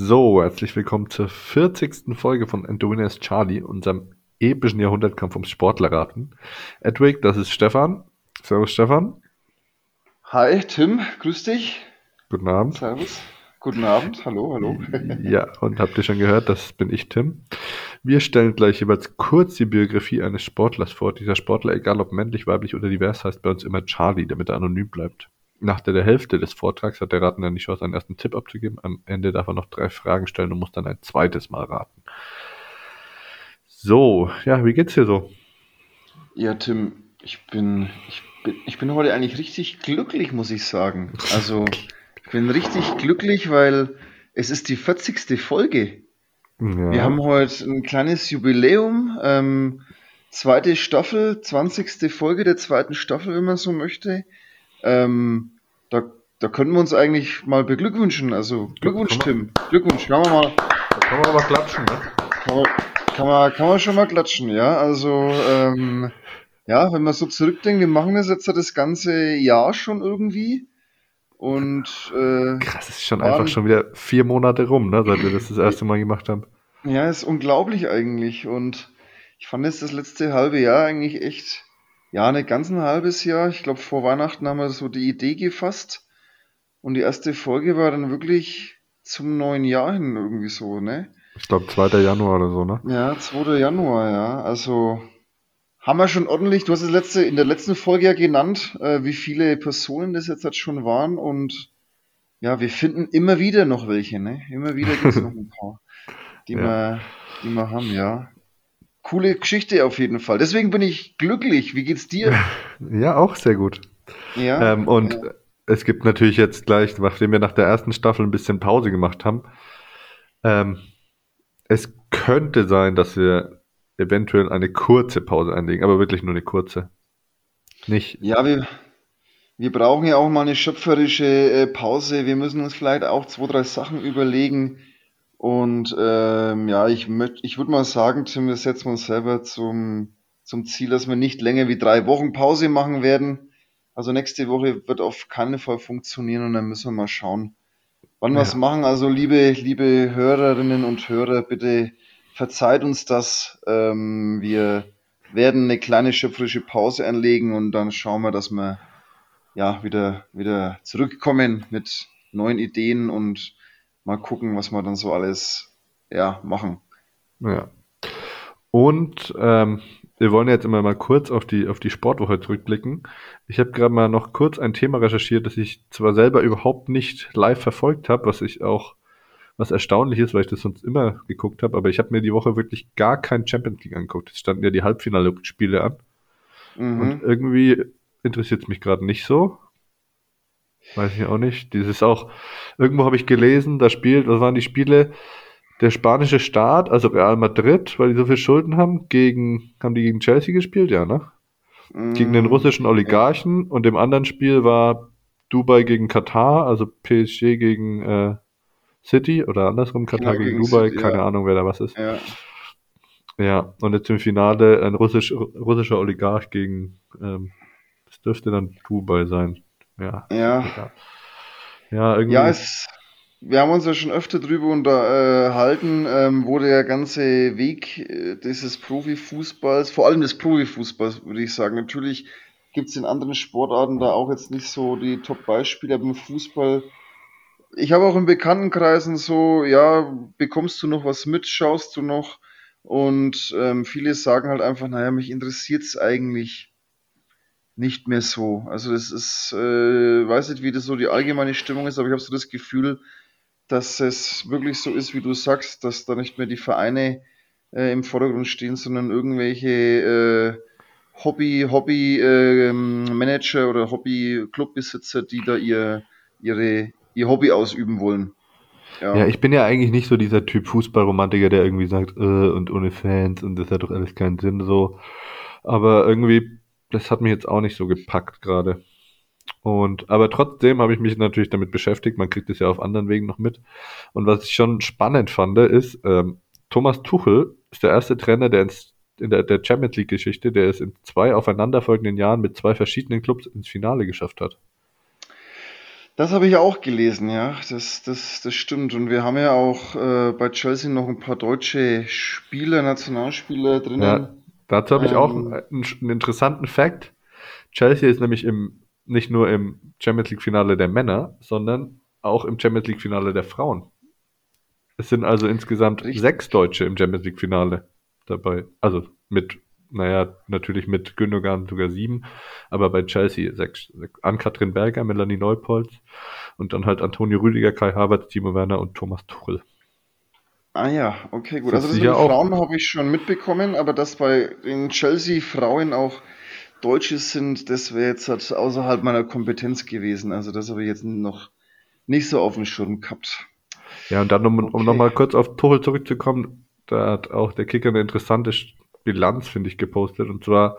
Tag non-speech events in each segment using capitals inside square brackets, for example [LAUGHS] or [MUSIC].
So, herzlich willkommen zur 40. Folge von is Charlie, unserem epischen Jahrhundertkampf ums Sportlerraten. Edwig, das ist Stefan. Servus Stefan. Hi Tim, grüß dich. Guten Abend. Servus. Guten Abend, hallo, hallo. [LAUGHS] Ja, und habt ihr schon gehört, das bin ich, Tim. Wir stellen gleich jeweils kurz die Biografie eines Sportlers vor. Dieser Sportler, egal ob männlich, weiblich oder divers, heißt bei uns immer Charlie, damit er anonym bleibt. Nach der Hälfte des Vortrags hat der Ratender die Chance, einen ersten Tipp abzugeben. Am Ende darf er noch drei Fragen stellen und muss dann ein zweites Mal raten. So, ja, wie geht's dir so? Ja, Tim, ich bin, ich bin, ich bin heute eigentlich richtig glücklich, muss ich sagen. Also, [LAUGHS] ich bin richtig glücklich, weil es ist die 40. Folge. Ja. Wir haben heute ein kleines Jubiläum. Ähm, zweite Staffel, 20. Folge der zweiten Staffel, wenn man so möchte. Ähm, da, da können wir uns eigentlich mal beglückwünschen. Also Glückwunsch, Tim. Glückwunsch. Kann man mal, Da kann man aber klatschen, ne? kann man, kann man, kann man schon mal klatschen, ja. Also, ähm, ja, wenn man so zurückdenkt, wir machen das jetzt ja das ganze Jahr schon irgendwie. Und äh, Krass, es ist schon Waren- einfach schon wieder vier Monate rum, ne, seit wir das das erste Mal gemacht haben. ja, ist unglaublich eigentlich. Und ich fand jetzt das letzte halbe Jahr eigentlich echt, ja, nicht ganz ein halbes Jahr. Ich glaube, vor Weihnachten haben wir so die Idee gefasst. Und die erste Folge war dann wirklich zum neuen Jahr hin irgendwie so, ne? Ich glaube 2. Januar oder so, ne? Ja, 2. Januar, ja. Also haben wir schon ordentlich, du hast es letzte, in der letzten Folge ja genannt, äh, wie viele Personen das jetzt halt schon waren und ja, wir finden immer wieder noch welche, ne? Immer wieder gibt es [LAUGHS] noch ein paar, die, Ja. wir, die wir haben, ja. Coole Geschichte auf jeden Fall. Deswegen bin ich glücklich. Wie geht's dir? [LAUGHS] Ja, auch sehr gut. Ja. Ähm, und ja. es gibt natürlich jetzt gleich, nachdem wir nach der ersten Staffel ein bisschen Pause gemacht haben, ähm, es könnte sein, dass wir eventuell eine kurze Pause einlegen, aber wirklich nur eine kurze. Nicht, Ja, wir, wir brauchen ja auch mal eine schöpferische äh, Pause. Wir müssen uns vielleicht auch zwei, drei Sachen überlegen. Und ähm, ja, ich möcht, ich würde mal sagen, Tim, wir setzen uns selber zum, zum Ziel, dass wir nicht länger wie drei Wochen Pause machen werden. Also nächste Woche wird auf keinen Fall funktionieren und dann müssen wir mal schauen, wann wir es Ja. machen. Also liebe, liebe Hörerinnen und Hörer, bitte verzeiht uns das. Ähm, wir werden eine kleine schöpferische Pause einlegen und dann schauen wir, dass wir ja wieder, wieder zurückkommen mit neuen Ideen und mal gucken, was wir dann so alles ja, machen. ja. Und ähm, wir wollen jetzt immer mal kurz auf die, auf die Sportwoche zurückblicken. Ich habe gerade mal noch kurz ein Thema recherchiert, das ich zwar selber überhaupt nicht live verfolgt habe, was ich auch, was erstaunlich ist, weil ich das sonst immer geguckt habe, aber ich habe mir die Woche wirklich gar kein Champions League angeguckt. Es standen ja die Halbfinale-Spiele an. Und Mhm. irgendwie interessiert es mich gerade nicht so. Weiß ich auch nicht. Dieses auch, irgendwo habe ich gelesen, da spielt, was waren die Spiele? Der spanische Staat, also Real Madrid, weil die so viel Schulden haben, gegen, haben die gegen Chelsea gespielt, ja, ne? Gegen den russischen Oligarchen und im anderen Spiel war Dubai gegen Katar, also PSG gegen äh, City oder andersrum Katar Genau, gegen gegen Dubai, City, keine ja. Ahnung, wer da was ist. Ja. Ja, und jetzt im Finale ein russisch, russischer Oligarch gegen, ähm, das dürfte dann Dubai sein. Ja, Ja. egal. Ja, irgendwie. Ja, es, wir haben uns ja schon öfter drüber unterhalten, ähm, wo der ganze Weg äh, dieses Profifußballs, vor allem des Profifußballs, würde ich sagen. Natürlich gibt es in anderen Sportarten da auch jetzt nicht so die Top-Beispiele, aber im Fußball, ich habe auch in Bekanntenkreisen so, ja, bekommst du noch was mit, schaust du noch? Und ähm, viele sagen halt einfach, naja, mich interessiert es eigentlich nicht mehr so. Also das ist, äh, weiß nicht, wie das so die allgemeine Stimmung ist, aber ich habe so das Gefühl, dass es wirklich so ist, wie du sagst, dass da nicht mehr die Vereine äh, im Vordergrund stehen, sondern irgendwelche äh, Hobby, Hobby äh, Manager oder Hobby Clubbesitzer, die da ihr ihre ihr Hobby ausüben wollen. ja, ich bin ja eigentlich nicht so dieser Typ Fußballromantiker, der irgendwie sagt, äh, und ohne Fans und das hat doch alles keinen Sinn so. Aber irgendwie, das hat mich jetzt auch nicht so gepackt gerade. Und, aber trotzdem habe ich mich natürlich damit beschäftigt. Man kriegt es ja auf anderen Wegen noch mit. Und was ich schon spannend fand, ist, ähm, Thomas Tuchel ist der erste Trainer, der ins, in der, der Champions League Geschichte, der es in zwei aufeinanderfolgenden Jahren mit zwei verschiedenen Clubs ins Finale geschafft hat. Das habe ich auch gelesen, ja. Das, das, das stimmt. Und wir haben ja auch äh, bei Chelsea noch ein paar deutsche Spieler, Nationalspieler drinnen. Ja, dazu habe ich auch Ähm, einen, einen interessanten Fact. Chelsea ist nämlich im, nicht nur im Champions League Finale der Männer, sondern auch im Champions League Finale der Frauen. Es sind also insgesamt Richtig. sechs Deutsche im Champions League Finale dabei. Also mit, naja, natürlich mit Gündogan sogar sieben, aber bei Chelsea sechs. Ann-Kathrin Berger, Melanie Neupolz und dann halt Antonio Rüdiger, Kai Havertz, Timo Werner und Thomas Tuchel. Ah ja, okay, gut. Das Also das mit den Frauen habe ich schon mitbekommen, aber dass bei den Chelsea-Frauen auch Deutsche sind, das wäre jetzt halt außerhalb meiner Kompetenz gewesen. Also das habe ich jetzt noch nicht so auf dem Schirm gehabt. Ja, und dann, um, um Okay. nochmal kurz auf Tuchel zurückzukommen, da hat auch der Kicker eine interessante Bilanz, finde ich, gepostet. Und zwar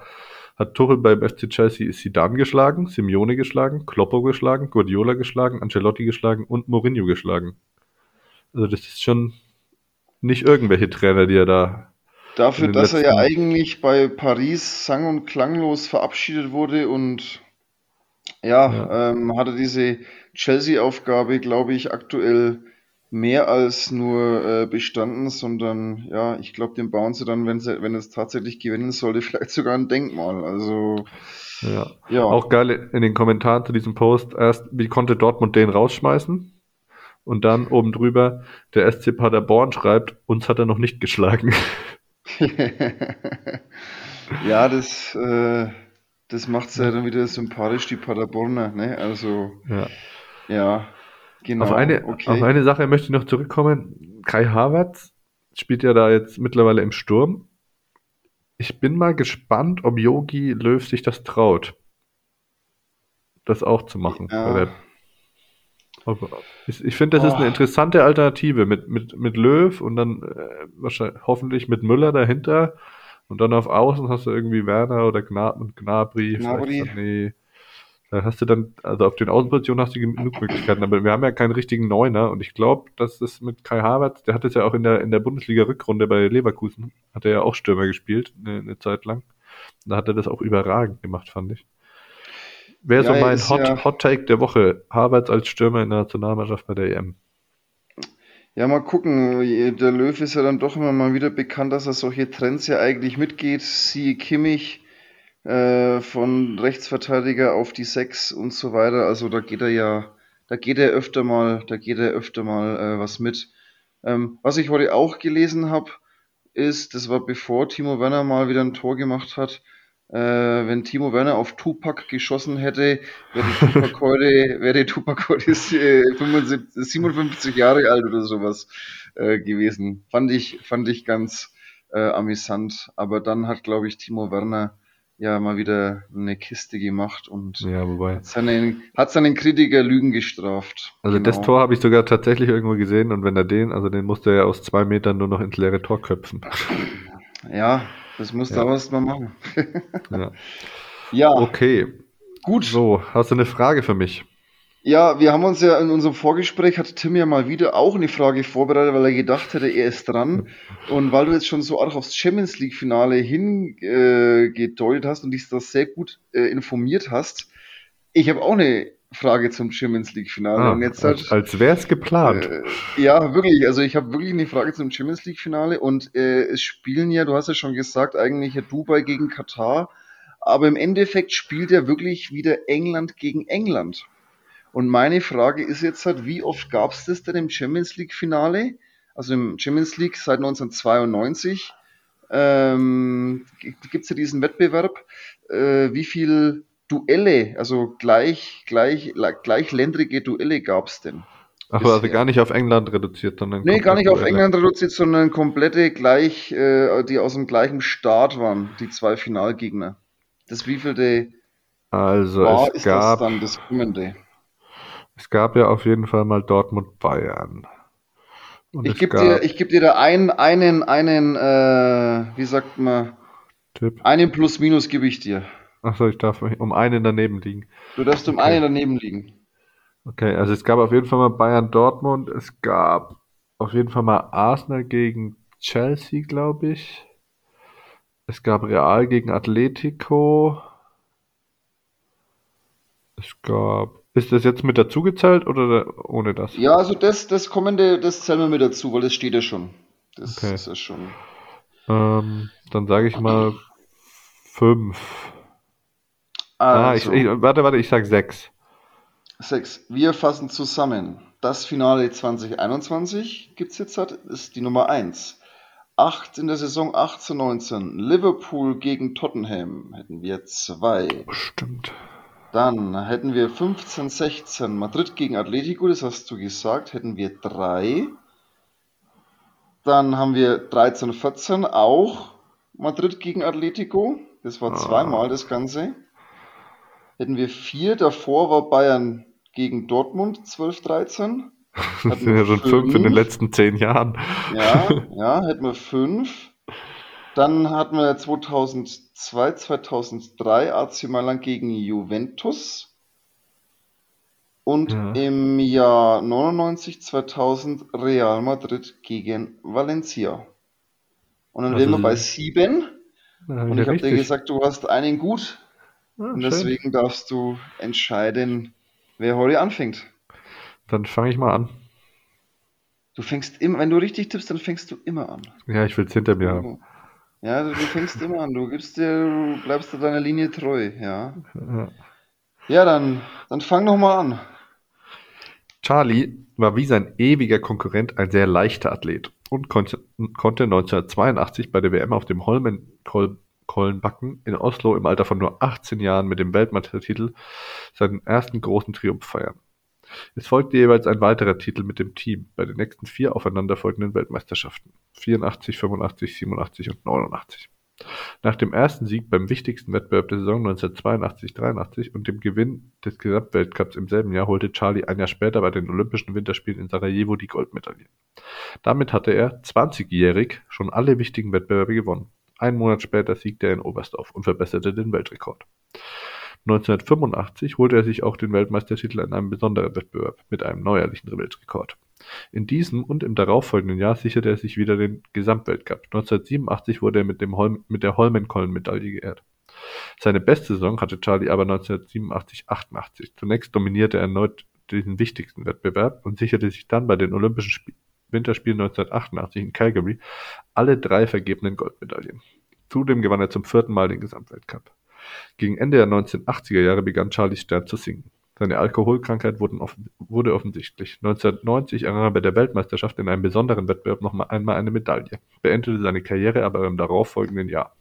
hat Tuchel beim FC Chelsea Zidane geschlagen, Simeone geschlagen, Kloppo geschlagen, Guardiola geschlagen, Ancelotti geschlagen und Mourinho geschlagen. Also das ist schon nicht irgendwelche Trainer, die er da Dafür, dass er ja eigentlich bei Paris sang- und klanglos verabschiedet wurde und ja, Ja. Ähm, hat er diese Chelsea-Aufgabe, glaube ich, aktuell mehr als nur äh, bestanden, sondern ja, ich glaube, den bauen sie dann, wenn sie, wenn es tatsächlich gewinnen sollte, [LAUGHS] vielleicht sogar ein Denkmal. Also Ja. ja, Auch geil in den Kommentaren zu diesem Post. Erst, wie konnte Dortmund den rausschmeißen? Und dann oben drüber, der SC Paderborn schreibt, uns hat er noch nicht geschlagen. [LAUGHS] ja, das, äh, das macht ja dann wieder sympathisch, die Paderborner, ne? Also Ja. ja, genau. Auf eine, okay. auf eine Sache möchte ich noch zurückkommen. Kai Havertz spielt ja da jetzt mittlerweile im Sturm. Ich bin mal gespannt, ob Yogi Löw sich das traut, das auch zu machen. Ja. Bei der- ob- ich ich finde, das ist eine Oh. interessante Alternative mit, mit, mit Löw und dann äh, wahrscheinlich, hoffentlich mit Müller dahinter. Und dann auf Außen hast du irgendwie Werner oder Gnab und Gnabry, Gnabry. Sané. Da hast du dann, also auf den Außenpositionen hast du genug Möglichkeiten, aber wir haben ja keinen richtigen Neuner und ich glaube, dass es mit Kai Havertz, der hat es ja auch in der, in der Bundesliga-Rückrunde bei Leverkusen, hat er ja auch Stürmer gespielt, eine, eine Zeit lang. Da hat er das auch überragend gemacht, fand ich. Wäre so Ja, er mein Hot, ja- Hot Take der Woche. Havertz als Stürmer in der Nationalmannschaft bei der EM. Ja, mal gucken. Der Löw ist ja dann doch immer mal wieder bekannt, dass er solche Trends ja eigentlich mitgeht. Siehe Kimmich äh, von Rechtsverteidiger auf die Sechs und so weiter. Also da geht er ja, da geht er öfter mal, da geht er öfter mal äh, was mit. Ähm, was ich heute auch gelesen habe, ist, das war bevor Timo Werner mal wieder ein Tor gemacht hat, äh, wenn Timo Werner auf Tupac geschossen hätte, wäre Tupac heute, wäre Tupac heute äh, 75, 57 Jahre alt oder sowas äh, gewesen. Fand ich, fand ich ganz äh, amüsant. Aber dann hat, glaube ich, Timo Werner ja mal wieder eine Kiste gemacht und Ja, hat seinen, hat seinen Kritiker Lügen gestraft. Also das Genau. Tor habe ich sogar tatsächlich irgendwo gesehen und wenn er den, also den musste er ja aus zwei Metern nur noch ins leere Tor köpfen. Ja, das musst du Ja. aber erst mal machen. [LAUGHS] Ja. Ja, Okay, gut. so, hast du eine Frage für mich? Ja, wir haben uns ja in unserem Vorgespräch, hat Tim ja mal wieder auch eine Frage vorbereitet, weil er gedacht hätte, er ist dran. Und weil du jetzt schon so auch aufs Champions League-Finale hingedeutet äh, hast und dich da sehr gut äh, informiert hast, ich habe auch eine Frage zum Champions League-Finale. Ah, und jetzt als, als wäre es geplant. äh, ja, wirklich. Also ich habe wirklich eine Frage zum Champions League-Finale und äh, es spielen ja, du hast ja schon gesagt, eigentlich ja Dubai gegen Katar, aber im Endeffekt spielt ja wirklich wieder England gegen England. Und meine Frage ist jetzt halt, wie oft gab es das denn im Champions League-Finale? Also im Champions League seit 1992 ähm, gibt es ja diesen Wettbewerb. Äh, wie viel Duelle, also gleich, gleich, gleichländrige Duelle gab es denn? Aber also bisher. gar nicht auf England reduziert, sondern Nee, gar nicht auf England reduziert, sondern komplette gleich, äh, die aus dem gleichen Staat waren, die zwei Finalgegner. Das wievielte Also war, es ist das gab, dann das kommende? es gab ja auf jeden Fall mal Dortmund-Bayern. Und Ich gebe gab dir, ich geb dir da einen, einen, einen, äh, wie sagt man, Tipp. einen Plus-Minus gebe ich dir. Achso, ich darf um einen daneben liegen. Du darfst um Okay. einen daneben liegen. Okay, also es gab auf jeden Fall mal Bayern-Dortmund. Es gab auf jeden Fall mal Arsenal gegen Chelsea, glaube ich. Es gab Real gegen Atletico. Es gab. Ist das jetzt mit dazu gezählt oder ohne das? Ja, also das, das kommende, das zählen wir mit dazu, weil das steht ja schon. Das Okay. ist ja schon. Ähm, dann sage ich mal fünf. Ah, ich, Also, ich, warte, warte, ich sag sechs. sechs. Wir fassen zusammen. Das Finale 2021 gibt's jetzt halt, ist die Nummer eins. Acht in der Saison 18-19. Liverpool gegen Tottenham hätten wir zwei. Stimmt. Dann hätten wir 15-16 Madrid gegen Atletico, das hast du gesagt, hätten wir drei. Dann haben wir 13-14 auch Madrid gegen Atletico, das war Ah. zweimal das Ganze. Hätten wir vier, davor war Bayern gegen Dortmund 12-13. [LAUGHS] Das sind ja schon fünf in den fünf. letzten zehn Jahren. Ja, [LAUGHS] ja, hätten wir fünf. Dann hatten wir 2002, 2003 AC Mailand gegen Juventus. Und Ja. im Jahr 99, 2000 Real Madrid gegen Valencia. Und dann Also wären wir bei sie- sieben. Ja, Und ich habe dir gesagt, du hast einen gut. Ah, Und schön. deswegen darfst du entscheiden, wer heute anfängt. Dann fange ich mal an. Du fängst immer, wenn du richtig tippst, dann fängst du immer an. Ja, ich will es hinter mir haben. Ja, du, du fängst immer an. Du gibst dir, du bleibst dir deiner Linie treu, ja. Ja. Ja, dann, dann fang doch mal an. Charlie war wie sein ewiger Konkurrent ein sehr leichter Athlet und konnte, konnte 1982 bei der WM auf dem Holmenkollenbacken in Oslo im Alter von nur 18 Jahren mit dem Weltmeistertitel seinen ersten großen Triumph feiern. Es folgte jeweils ein weiterer Titel mit dem Team bei den nächsten vier aufeinanderfolgenden Weltmeisterschaften 84, 85, 87 und 89. Nach dem ersten Sieg beim wichtigsten Wettbewerb der Saison 1982-83 und dem Gewinn des Gesamtweltcups im selben Jahr holte Charlie ein Jahr später bei den Olympischen Winterspielen in Sarajevo die Goldmedaille. Damit hatte er, 20-jährig, schon alle wichtigen Wettbewerbe gewonnen. Einen Monat später siegte er in Oberstdorf und verbesserte den Weltrekord. 1985 holte er sich auch den Weltmeistertitel in einem besonderen Wettbewerb mit einem neuerlichen Weltrekord. In diesem und im darauffolgenden Jahr sicherte er sich wieder den Gesamtweltcup. 1987 wurde er mit, dem Holm, mit der Holmenkollen-Medaille geehrt. Seine beste Saison hatte Charlie aber 1987-88. Zunächst dominierte er erneut diesen wichtigsten Wettbewerb und sicherte sich dann bei den Olympischen Sp Winterspielen 1988 in Calgary alle drei vergebenen Goldmedaillen. Zudem gewann er zum vierten Mal den Gesamtweltcup. Gegen Ende der 1980er Jahre begann Charlies Stern zu sinken. Seine Alkoholkrankheit wurde offensichtlich. 1990 errang er bei der Weltmeisterschaft in einem besonderen Wettbewerb noch mal einmal eine Medaille, beendete seine Karriere aber im darauffolgenden Jahr.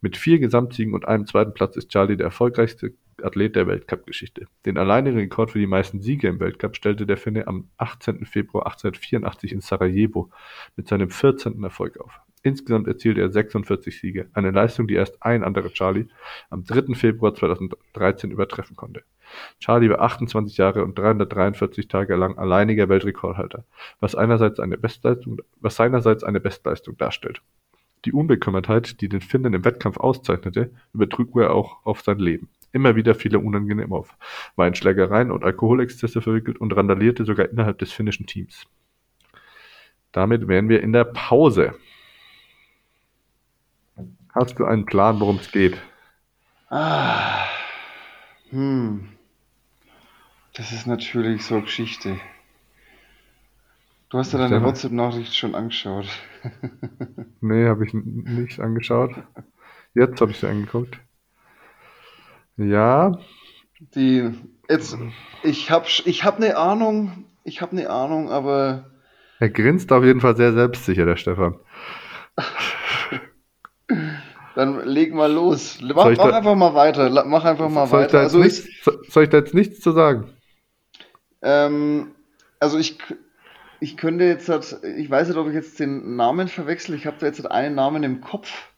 Mit vier Gesamtsiegen und einem zweiten Platz ist Charlie der erfolgreichste Athlet der Weltcup-Geschichte. Den alleinigen Rekord für die meisten Siege im Weltcup stellte der Finne am 18. Februar 1884 in Sarajevo mit seinem 14. Erfolg auf. Insgesamt erzielte er 46 Siege, eine Leistung, die erst ein anderer Charlie am 3. Februar 2013 übertreffen konnte. Charlie war 28 Jahre und 343 Tage lang alleiniger Weltrekordhalter, was einerseits eine Bestleistung, was seinerseits eine Bestleistung darstellt. Die Unbekümmertheit, die den Finnen im Wettkampf auszeichnete, übertrug er auch auf sein Leben. Immer wieder fiel er unangenehm auf, war in Schlägereien und Alkoholexzesse verwickelt und randalierte sogar innerhalb des finnischen Teams. Damit wären wir in der Pause. Hast du einen Plan, worum es geht? Ah, hm. Das ist natürlich so Geschichte. Du hast ja deine? WhatsApp-Nachricht schon angeschaut. [LAUGHS] Nee, habe ich nicht angeschaut. Jetzt habe ich sie angeguckt. Ja, Die, jetzt, ich hab, ich hab eine Ahnung, ich hab eine Ahnung, aber er grinst auf jeden Fall sehr selbstsicher, der Stefan. dann leg mal los. Mach, ich mach da- einfach mal weiter. Mach einfach mal soll, ich weiter. Also ich, nichts, so- soll ich da jetzt nichts zu sagen? ähm, also ich, ich könnte jetzt, halt, ich weiß nicht, ob ich jetzt den Namen verwechsel. Ich habe da jetzt halt einen Namen im Kopf.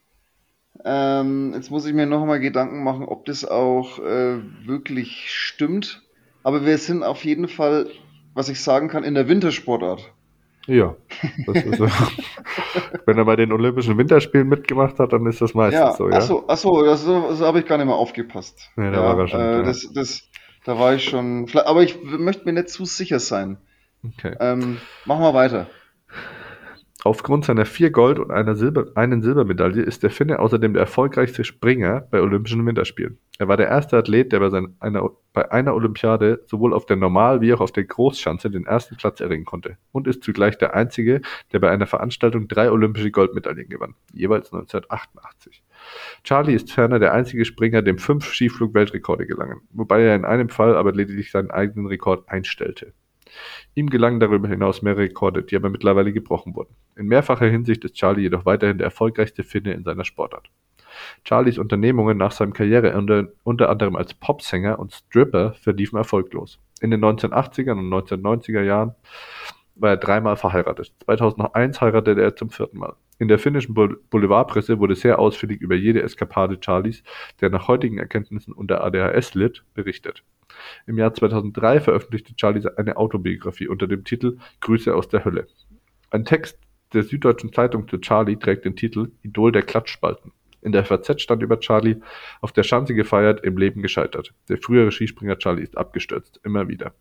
Ähm, jetzt muss ich mir noch mal Gedanken machen, ob das auch äh, wirklich stimmt. Aber wir sind auf jeden Fall, was ich sagen kann, in der Wintersportart. Ja. Ist. [LAUGHS] Wenn er bei den Olympischen Winterspielen mitgemacht hat, dann ist das meistens Ja, so, ja. achso, achso, das, das habe ich gar nicht mehr aufgepasst. Nee, da ja, war schon, äh, das, das, da war ich schon. Aber ich möchte mir nicht zu sicher sein. Okay. Ähm, machen wir weiter. Aufgrund seiner vier Gold- und einer Silber einen Silbermedaille ist der Finne außerdem der erfolgreichste Springer bei Olympischen Winterspielen. Er war der erste Athlet, der bei, sein, einer, bei einer Olympiade sowohl auf der Normal- wie auch auf der Großschanze den ersten Platz erringen konnte und ist zugleich der einzige, der bei einer Veranstaltung drei olympische Goldmedaillen gewann, jeweils 1988. Charlie ist ferner der einzige Springer, dem fünf Skiflug-Weltrekorde gelangen, wobei er in einem Fall aber lediglich seinen eigenen Rekord einstellte. Ihm gelangen darüber hinaus mehrere Rekorde, die aber mittlerweile gebrochen wurden. In mehrfacher Hinsicht ist Charlie jedoch weiterhin der erfolgreichste Finne in seiner Sportart. Charlies Unternehmungen nach seinem Karriereende unter anderem als Popsänger und Stripper verliefen erfolglos. In den 1980er und 1990er Jahren war er dreimal verheiratet. 2001 heiratete er zum vierten Mal. In der finnischen Boulevardpresse wurde sehr ausführlich über jede Eskapade Charlies, der nach heutigen Erkenntnissen unter ADHS litt, berichtet. Im Jahr 2003 veröffentlichte Charlie eine Autobiografie unter dem Titel Grüße aus der Hölle. Ein Text der Süddeutschen Zeitung zu Charlie trägt den Titel Idol der Klatschspalten. In der FAZ stand über Charlie auf der Schanze gefeiert, im Leben gescheitert. Der frühere Skispringer Charlie ist abgestürzt, immer wieder.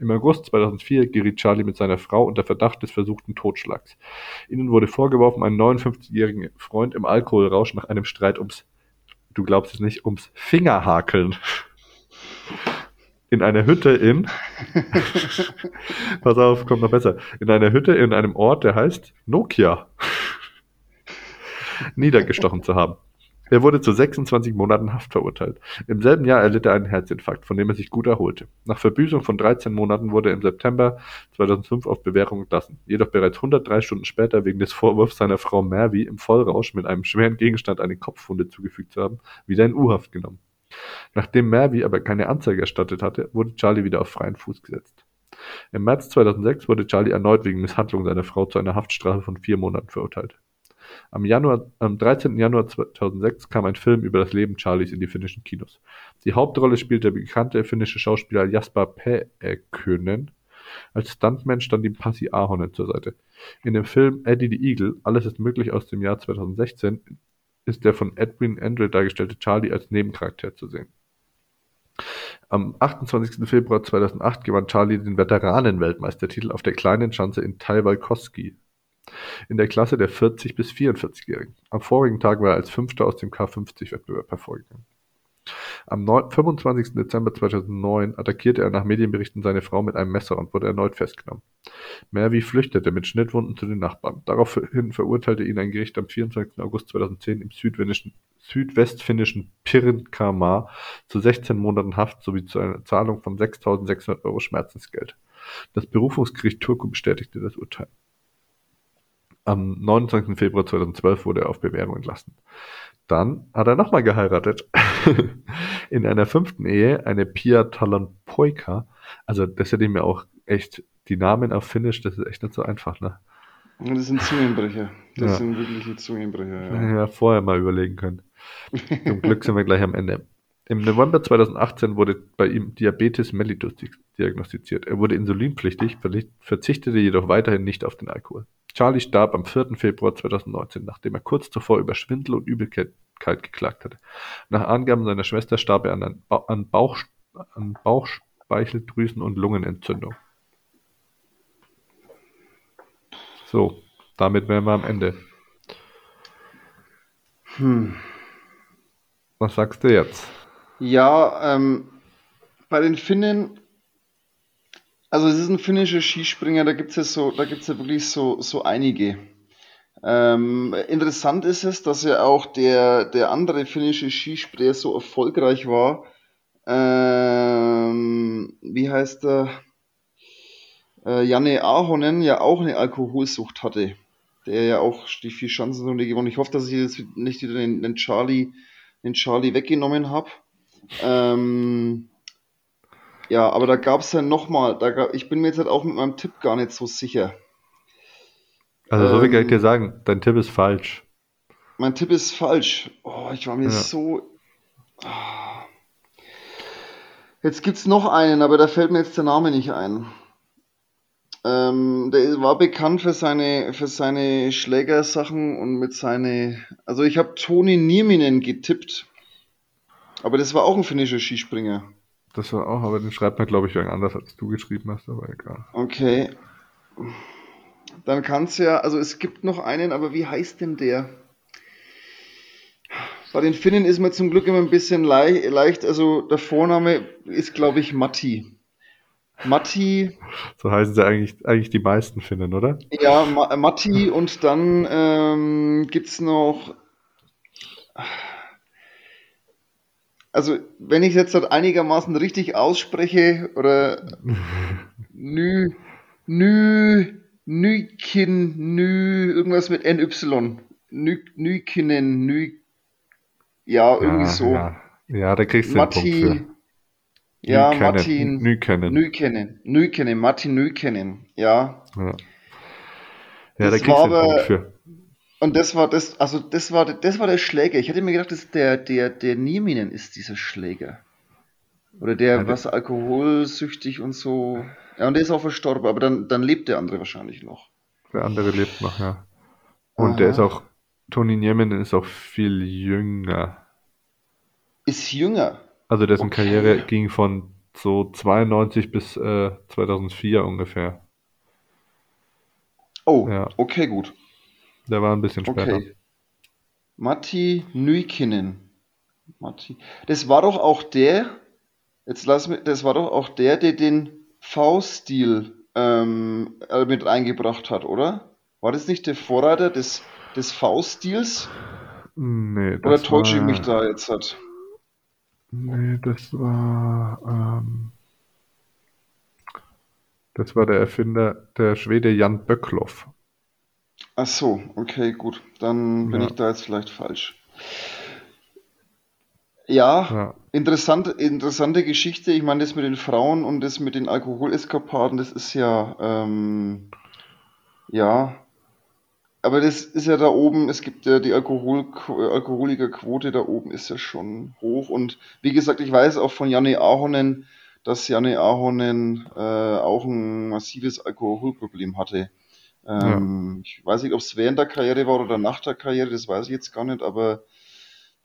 Im August 2004 geriet Charlie mit seiner Frau unter Verdacht des versuchten Totschlags. Ihnen wurde vorgeworfen, einen 59-jährigen Freund im Alkoholrausch nach einem Streit ums, du glaubst es nicht, ums Fingerhakeln in einer Hütte in, [LAUGHS] pass auf, kommt noch besser, in einer Hütte in einem Ort, der heißt Nokia, niedergestochen zu haben. Er wurde zu 26 Monaten Haft verurteilt. Im selben Jahr erlitt er einen Herzinfarkt, von dem er sich gut erholte. Nach Verbüßung von 13 Monaten wurde er im September 2005 auf Bewährung entlassen, jedoch bereits 103 Stunden später wegen des Vorwurfs seiner Frau Mervy im Vollrausch mit einem schweren Gegenstand eine Kopfwunde zugefügt zu haben, wieder in U-Haft genommen. Nachdem Mervy aber keine Anzeige erstattet hatte, wurde Charlie wieder auf freien Fuß gesetzt. Im März 2006 wurde Charlie erneut wegen Misshandlung seiner Frau zu einer Haftstrafe von vier Monaten verurteilt. Am, Januar, am 13. Januar 2006 kam ein Film über das Leben Charlies in die finnischen Kinos. Die Hauptrolle spielt der bekannte finnische Schauspieler Jasper Pääkkönen. Als Stuntman stand ihm Pasi Ahonen zur Seite. In dem Film Eddie the Eagle, Alles ist möglich aus dem Jahr 2016, ist der von Edwin Endrell dargestellte Charlie als Nebencharakter zu sehen. Am 28. Februar 2008 gewann Charlie den Veteranen-Weltmeistertitel auf der kleinen Schanze in Taivalkoski in der Klasse der 40 bis 44-Jährigen. Am vorigen Tag war er als Fünfter aus dem K50-Wettbewerb hervorgegangen. Am 25. Dezember 2009 attackierte er nach Medienberichten seine Frau mit einem Messer und wurde erneut festgenommen. Mervi flüchtete mit Schnittwunden zu den Nachbarn. Daraufhin verurteilte ihn ein Gericht am 24. August 2010 im südwestfinnischen Pirkanmaa zu 16 Monaten Haft sowie zu einer Zahlung von 6.600 Euro Schmerzensgeld. Das Berufungsgericht Turku bestätigte das Urteil. Am 29. Februar 2012 wurde er auf Bewährung entlassen. Dann hat er nochmal geheiratet. [LAUGHS] In einer fünften Ehe eine Pia Talonpoika. Also das hätte ich mir auch echt, die Namen auf Finnisch, das ist echt nicht so einfach, ne? Das sind Zungenbrecher. Das ja. sind wirkliche Zungenbrecher, ja. Ja, vorher mal überlegen können. Zum Glück sind wir gleich am Ende. Im November 2018 wurde bei ihm Diabetes mellitus diagnostiziert. Er wurde insulinpflichtig, verzichtete jedoch weiterhin nicht auf den Alkohol. Charlie starb am 4. Februar 2019, nachdem er kurz zuvor über Schwindel und Übelkeit geklagt hatte. Nach Angaben seiner Schwester starb er an Bauchspeicheldrüsen- und Lungenentzündung. So, damit wären wir am Ende. Hm. Was sagst du jetzt? Ja, ähm, bei den Finnen also es ist ein finnischer Skispringer, da gibt es ja so, da gibt's ja wirklich so, so einige. Ähm, interessant ist es, dass ja auch der, der andere finnische Skispringer so erfolgreich war. Ähm, wie heißt der? Äh, Janne Ahonen ja auch eine Alkoholsucht hatte. Der ja auch die vier Schanzenrunde gewonnen. Ich hoffe, dass ich jetzt nicht wieder den, den Charlie, den Charlie weggenommen habe. Ähm, ja, aber da gab es ja nochmal, ich bin mir jetzt halt auch mit meinem Tipp gar nicht so sicher. Also so viel kann ich dir ähm, sagen, dein Tipp ist falsch. Mein Tipp ist falsch. Oh, ich war mir ja. so... Oh. Jetzt gibt es noch einen, aber da fällt mir jetzt der Name nicht ein. Ähm, der war bekannt für seine, für seine Schlägersachen und mit seine. Also ich habe Toni Nieminen getippt. Aber das war auch ein finnischer Skispringer. Das war auch, aber den schreibt man, glaube ich, anders, als du geschrieben hast, aber egal. Okay. dann kann es ja, also es gibt noch einen, aber wie heißt denn der? Bei den Finnen ist mir zum Glück immer ein bisschen lei leicht, also der Vorname ist, glaube ich, Matti. Matti. So heißen sie eigentlich, eigentlich die meisten Finnen, oder? Ja, Ma Matti und dann ähm, gibt es noch. Also, wenn ich es jetzt halt einigermaßen richtig ausspreche, oder [LAUGHS] Nü, Nü, Nykin, Nü, irgendwas mit NY. Nü, Nykinen, Nü, ja, irgendwie Ja, so. ja. Ja, da kriegst du den Matti, Punkt für. ja, Nykänen. Martin Nykänen. Nykenen, Nykenen, Martin Nykenen, ja. Ja, ja Das da kriegst du den Punkt für. Und das war das, also das war, das war der Schläger. Ich hätte mir gedacht, dass der, der, der Nieminen ist dieser Schläger. Oder der, Ja, was alkoholsüchtig und so. Ja, und der ist auch verstorben, aber dann, dann lebt der andere wahrscheinlich noch. Der andere lebt noch, ja. Und Aha. der ist auch, Toni Nieminen ist auch viel jünger. Ist jünger. Also dessen Okay. Karriere ging von so 92 bis äh, 2004 ungefähr. Oh, Ja. okay, gut. Der war ein bisschen später. Okay. Matti Nykinen. Matti. Das war doch auch der, jetzt lass mich, das war doch auch der, der den V-Stil ähm, äh, mit reingebracht hat, oder? War das nicht der Vorreiter des, des V-Stils? Nee, Oder das täusche ich mich da jetzt halt? Nee, das war, ähm, das war der Erfinder, der Schwede Jan Böckloff. Ach so, okay, gut. Dann bin Ja. ich da jetzt vielleicht falsch. Ja, Ja, interessant, interessante Geschichte. Ich meine, das mit den Frauen und das mit den Alkoholeskapaden, das ist ja, ähm, ja, aber das ist ja da oben, es gibt ja die Alkohol, Alkoholikerquote da oben ist ja schon hoch. Und wie gesagt, ich weiß auch von Janne Ahonen, dass Janne Ahonen äh, auch ein massives Alkoholproblem hatte. Ähm, Ich weiß nicht, ob es während der Karriere war oder nach der Karriere, das weiß ich jetzt gar nicht, aber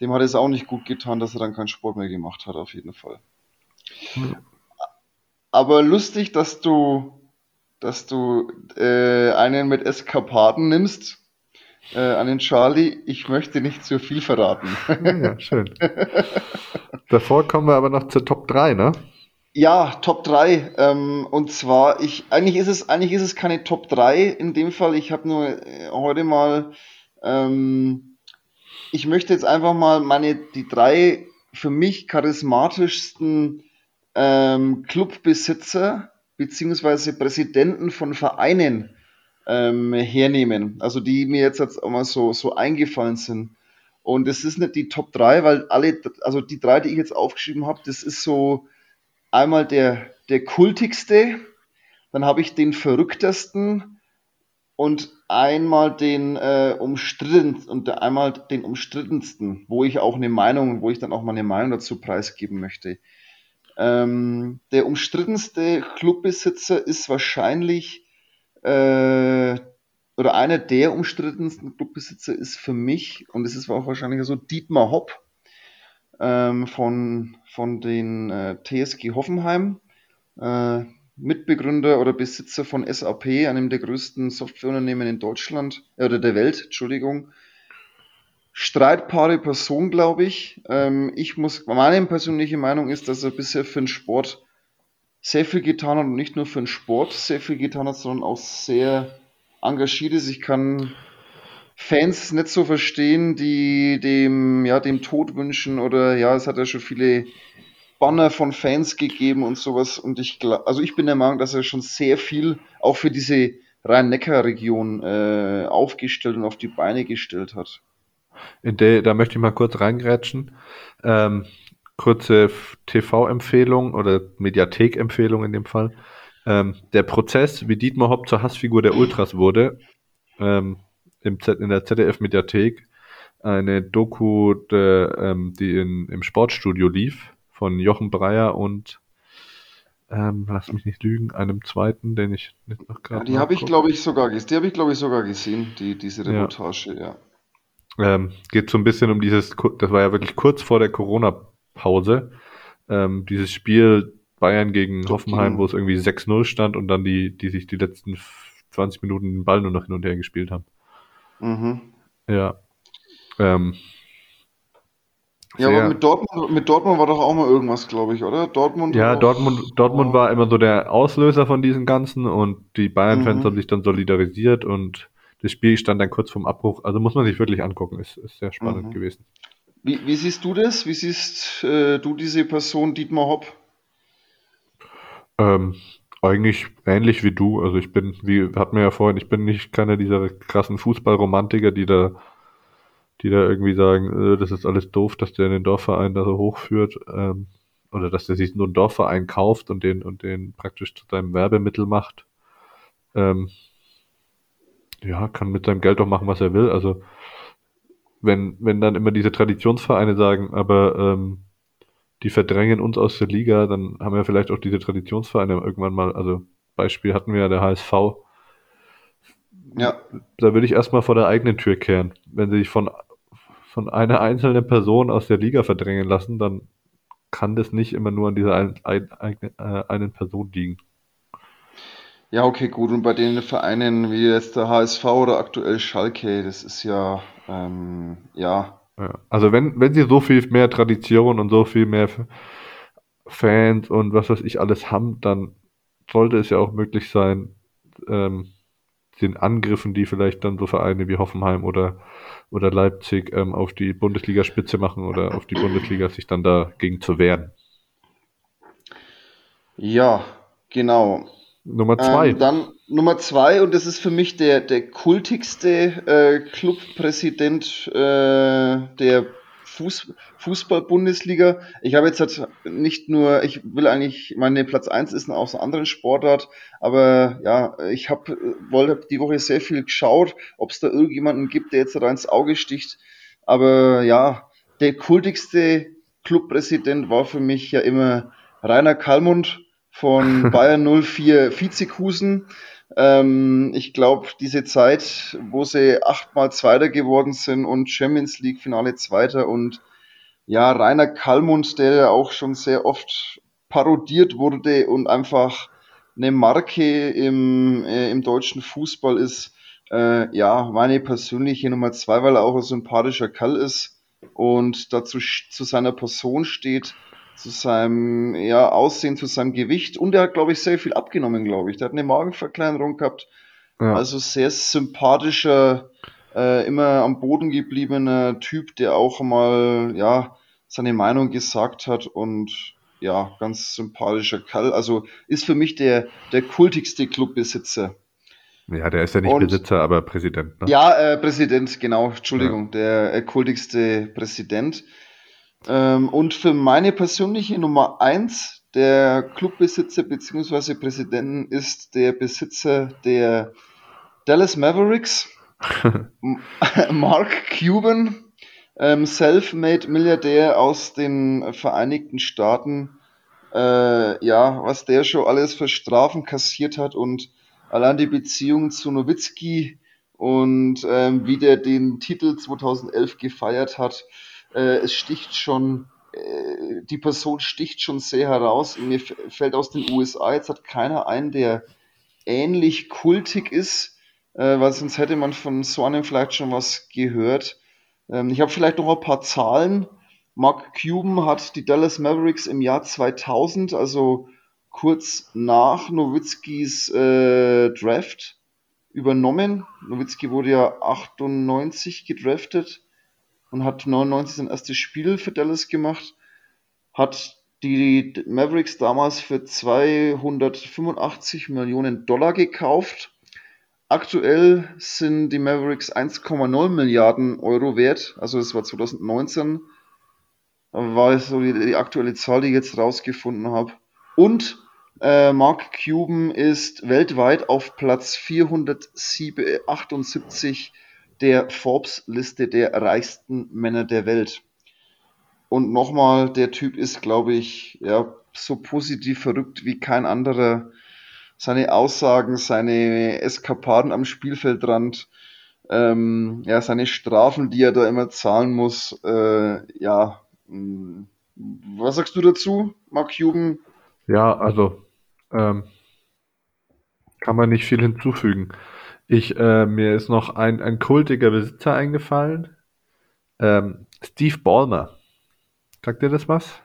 dem hat es auch nicht gut getan, dass er dann keinen Sport mehr gemacht hat, auf jeden Fall. Ja. Aber lustig, dass du, dass du äh, einen mit Eskapaden nimmst, äh, einen Charlie. Ich möchte nicht zu viel verraten. ja, ja, schön. Davor kommen wir aber noch zur Top 3, ne? Ja, Top 3. Ähm, und zwar, ich, eigentlich ist es, eigentlich ist es keine Top 3 in dem Fall. Ich habe nur äh, heute mal, ähm, ich möchte jetzt einfach mal meine, die drei für mich charismatischsten ähm, Clubbesitzer beziehungsweise Präsidenten von Vereinen ähm, hernehmen. Also die mir jetzt, jetzt auch mal so, so eingefallen sind. Und es ist nicht die Top 3, weil alle, also die drei, die ich jetzt aufgeschrieben habe, das ist so, einmal der, der kultigste, dann habe ich den verrücktesten und einmal den äh, umstrittensten und einmal den umstrittensten, wo ich auch eine Meinung, wo ich dann auch mal eine Meinung dazu preisgeben möchte. Ähm, der umstrittenste Clubbesitzer ist wahrscheinlich äh, oder einer der umstrittensten Clubbesitzer ist für mich, und es ist auch wahrscheinlich so, Dietmar Hopp ähm, von, von den äh, TSG Hoffenheim, äh, Mitbegründer oder Besitzer von SAP, einem der größten Softwareunternehmen in Deutschland, äh, oder der Welt, Entschuldigung. Streitbare Person, glaube ich. Ähm, ich muss, meine persönliche Meinung ist, dass er bisher für den Sport sehr viel getan hat und nicht nur für den Sport sehr viel getan hat, sondern auch sehr engagiert ist. Ich kann Fans nicht so verstehen, die dem, ja, dem Tod wünschen oder ja, es hat ja schon viele Banner von Fans gegeben und sowas und ich glaube, also ich bin der Meinung, dass er schon sehr viel auch für diese Rhein-Neckar-Region äh, aufgestellt und auf die Beine gestellt hat. Der, da möchte ich mal kurz reingrätschen. Ähm, kurze TV-Empfehlung oder Mediathek-Empfehlung in dem Fall. Ähm, der Prozess, wie Dietmar Hopp zur Hassfigur der Ultras wurde, ähm, im Z in der ZDF-Mediathek, eine Doku, der, ähm, die in, im Sportstudio lief, von Jochen Breyer und, ähm, lass mich nicht lügen, einem zweiten, den ich nicht noch Ja, gerade die habe ich, glaube ich, sogar gesehen. Die habe ich, glaube ich, sogar gesehen, die, diese Ja. Reportage, ja. Ähm, geht so ein bisschen um dieses, das war ja wirklich kurz vor der Corona-Pause, ähm, dieses Spiel Bayern gegen Hoffenheim, wo es irgendwie 6-0 stand und dann die, die sich die letzten f- 20 Minuten den Ball nur noch hin und her gespielt haben. Mhm. Ja. Ähm, Ja, aber mit Dortmund, mit Dortmund war doch auch mal irgendwas, glaube ich, oder? Dortmund. Ja, Dortmund, Dortmund war immer so der Auslöser von diesem Ganzen und die Bayern-Fans Mhm. haben sich dann solidarisiert und das Spiel stand dann kurz vorm Abbruch. Also muss man sich wirklich angucken, ist, ist sehr spannend Mhm. gewesen. Wie, wie siehst du das? Wie siehst äh, du diese Person, Dietmar Hopp? Ähm, eigentlich ähnlich wie du. Also ich bin, wie hatten wir ja vorhin, ich bin nicht keiner dieser krassen Fußballromantiker, die da, die da irgendwie sagen, äh, das ist alles doof, dass der den Dorfverein da so hochführt. Ähm, oder dass der sich nur einen Dorfverein kauft und den, und den praktisch zu seinem Werbemittel macht. Ähm, ja, kann mit seinem Geld auch machen, was er will. Also wenn, wenn dann immer diese Traditionsvereine sagen, aber ähm, die verdrängen uns aus der Liga, dann haben wir vielleicht auch diese Traditionsvereine irgendwann mal, also Beispiel hatten wir ja der HSV, Ja, da würde ich erstmal vor der eigenen Tür kehren. Wenn sie sich von, von einer einzelnen Person aus der Liga verdrängen lassen, dann kann das nicht immer nur an dieser ein, ein, ein, äh, einen Person liegen. ja, okay, gut. Und bei den Vereinen wie jetzt der HSV oder aktuell Schalke, das ist ja, ähm, ja, Ja. Also wenn, wenn sie so viel mehr Tradition und so viel mehr Fans und was weiß ich alles haben, dann sollte es ja auch möglich sein, ähm, den Angriffen, die vielleicht dann so Vereine wie Hoffenheim oder, oder Leipzig ähm, auf die Bundesligaspitze machen oder auf die Bundesliga, sich dann dagegen zu wehren. ja, genau. Nummer zwei. Ähm, dann Nummer zwei, und das ist für mich der, der kultigste äh, Clubpräsident äh, der Fuß, Fußball-Bundesliga. Ich habe jetzt halt nicht nur, ich will eigentlich, meine Platz eins ist aus einer anderen Sportart, aber ja, ich habe wollte die Woche sehr viel geschaut, ob es da irgendjemanden gibt, der jetzt da ins Auge sticht. Aber ja, der kultigste Clubpräsident war für mich ja immer Rainer Kallmund von [LAUGHS] Bayern 04 Vizekusen. Ähm, ich glaube, diese Zeit, wo sie achtmal Zweiter geworden sind und Champions League Finale Zweiter und ja, Rainer Kallmund, der auch schon sehr oft parodiert wurde und einfach eine Marke im, äh, im deutschen Fußball ist, äh, ja, meine persönliche Nummer zwei, weil er auch ein sympathischer Kerl ist und dazu zu seiner Person steht, zu seinem ja, Aussehen, zu seinem Gewicht und er hat, glaube ich, sehr viel abgenommen, glaube ich. Der hat eine Magenverkleinerung gehabt, Ja. also sehr sympathischer, äh, immer am Boden gebliebener Typ, der auch mal ja seine Meinung gesagt hat und ja, ganz sympathischer Kerl. Also ist für mich der, der kultigste Clubbesitzer. ja, der ist ja nicht und- Besitzer, aber Präsident. Ne? Ja, äh, Präsident, genau, Entschuldigung, der äh, kultigste Präsident. Ähm, und für meine persönliche Nummer eins der Clubbesitzer bzw. Präsidenten ist der Besitzer der Dallas Mavericks, [LAUGHS] [LAUGHS] Mark Cuban, ähm, self-made Milliardär aus den Vereinigten Staaten. Äh, ja, was der schon alles für Strafen kassiert hat und allein die Beziehung zu Nowitzki und ähm, wie der den Titel 2011 gefeiert hat, äh, es sticht schon, äh, die Person sticht schon sehr heraus. Mir fällt aus den USA jetzt hat keiner einen, der ähnlich kultig ist, äh, weil sonst hätte man von so einem vielleicht schon was gehört. Ähm, ich habe vielleicht noch ein paar Zahlen. Mark Cuban hat die Dallas Mavericks im Jahr 2000, also kurz nach Nowitzkis äh, Draft, übernommen. Nowitzki wurde ja 98 gedraftet und hat 99 sein erstes Spiel für Dallas gemacht. Hat die Mavericks damals für 285 Millionen Dollar gekauft. Aktuell sind die Mavericks 1,9 Milliarden Euro wert. Also das war 2019. War so die, die aktuelle Zahl, die ich jetzt rausgefunden habe. Und äh, Mark Cuban ist weltweit auf Platz 478 der Forbes-Liste der reichsten Männer der Welt. Und nochmal, der Typ ist, glaube ich, ja, so positiv verrückt wie kein anderer. Seine Aussagen, seine Eskapaden am Spielfeldrand, ähm, ja, seine Strafen, die er da immer zahlen muss, äh, ja. mh. Was sagst du dazu, Mark Cuban? Ja, also ähm, kann man nicht viel hinzufügen. Ich, äh, mir ist noch ein, ein kultiger Besitzer eingefallen. Ähm, Steve Ballmer. Sagt dir das was?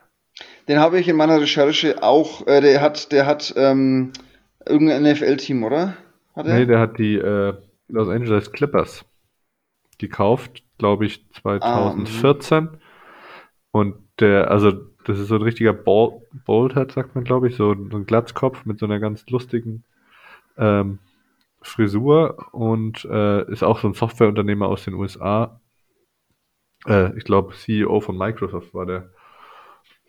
Den habe ich in meiner Recherche auch, äh, der hat, der hat ähm, irgendein NFL-Team, oder? Hat er? Nee, der hat die äh, Los Angeles Clippers gekauft, glaube ich, 2014. Ah, und der, also das ist so ein richtiger Ball, Baldhead, sagt man, glaube ich, so, so ein Glatzkopf mit so einer ganz lustigen ähm, Frisur und äh, ist auch so ein Softwareunternehmer aus den USA. Äh, ich glaube, CEO von Microsoft war der.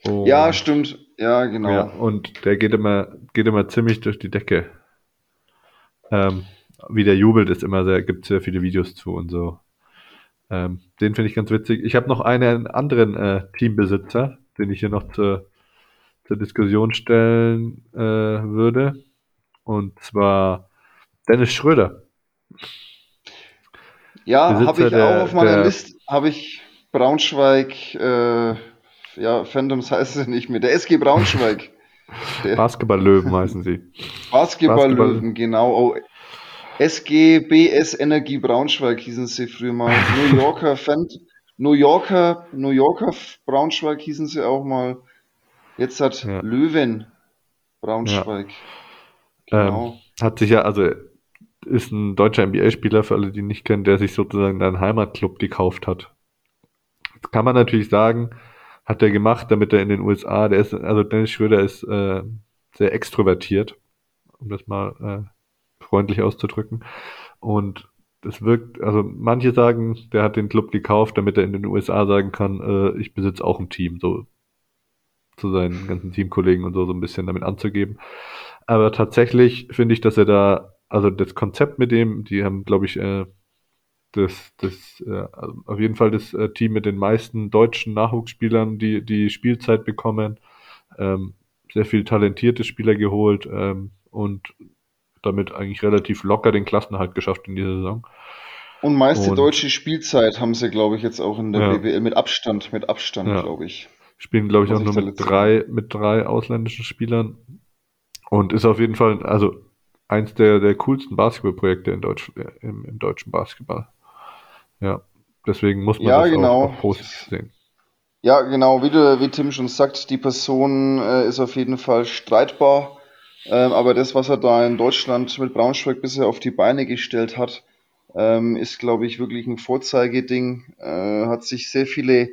Und, ja, stimmt. Ja, genau. Ja, und der geht immer, geht immer ziemlich durch die Decke. Ähm, wie der jubelt, ist immer sehr, gibt sehr viele Videos zu und so. Ähm, den finde ich ganz witzig. Ich habe noch einen anderen äh, Teambesitzer, den ich hier noch zur, zur Diskussion stellen äh, würde. Und zwar Dennis Schröder. Ja, habe ich der, auch auf meiner Liste, habe ich Braunschweig, äh, ja, Fandoms heißt es nicht mehr, der SG Braunschweig. [LAUGHS] Basketball-Löwen heißen sie. Basketball-Löwen, Basketball genau. Oh, SGBS Energie Braunschweig hießen sie früher mal. [LAUGHS] New Yorker Fan, New Yorker, New Yorker Braunschweig hießen sie auch mal. Jetzt hat ja. Löwen Braunschweig. Ja. Genau. Ähm, hat sich ja, also ist ein deutscher NBA-Spieler, für alle, die nicht kennen, der sich sozusagen deinen Heimatclub gekauft hat. Das kann man natürlich sagen, hat er gemacht, damit er in den USA, der ist, also Dennis Schröder ist äh, sehr extrovertiert, um das mal äh, freundlich auszudrücken. Und das wirkt, also manche sagen, der hat den Club gekauft, damit er in den USA sagen kann, äh, ich besitze auch ein Team, so zu seinen ganzen Teamkollegen und so, so ein bisschen damit anzugeben. Aber tatsächlich finde ich, dass er da, also das Konzept mit dem, die haben, glaube ich, äh, das, das äh, also auf jeden Fall das äh, Team mit den meisten deutschen Nachwuchsspielern, die die Spielzeit bekommen, ähm, sehr viel talentierte Spieler geholt ähm, und damit eigentlich relativ locker den Klassenhalt geschafft in dieser Saison. Und meiste und, deutsche Spielzeit haben sie, glaube ich, jetzt auch in der ja. BWL mit Abstand, mit Abstand, ja. glaube ich. Spielen, glaube ich, auch nur mit drei, mit drei ausländischen Spielern. Und ist auf jeden Fall, also eins der, der coolsten Basketballprojekte in Deutsch, im, im deutschen Basketball. Ja, deswegen muss man ja, das genau. auch, auch positiv sehen. Ja, genau, wie, du, wie Tim schon sagt, die Person äh, ist auf jeden Fall streitbar. Ähm, aber das, was er da in Deutschland mit Braunschweig bisher auf die Beine gestellt hat, ähm, ist, glaube ich, wirklich ein Vorzeigeding. Äh, hat sich sehr viele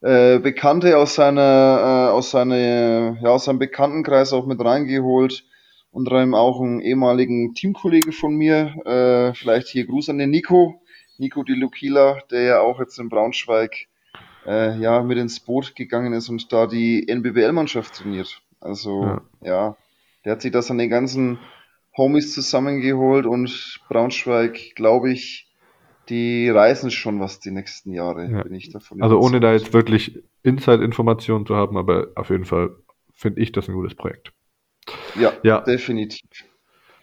äh, Bekannte aus seiner, äh, aus seiner, ja, aus seinem Bekanntenkreis auch mit reingeholt. Unter anderem auch einen ehemaligen Teamkollege von mir, äh, vielleicht hier Gruß an den Nico, Nico Di Lucila, der ja auch jetzt in Braunschweig äh, ja mit ins Boot gegangen ist und da die NBBL-Mannschaft trainiert. Also ja. ja, der hat sich das an den ganzen Homies zusammengeholt und Braunschweig, glaube ich, die reißen schon was die nächsten Jahre, ja. bin ich davon Also ohne da jetzt wirklich Inside-Informationen zu haben, aber auf jeden Fall finde ich das ein gutes Projekt. Ja, ja, definitiv.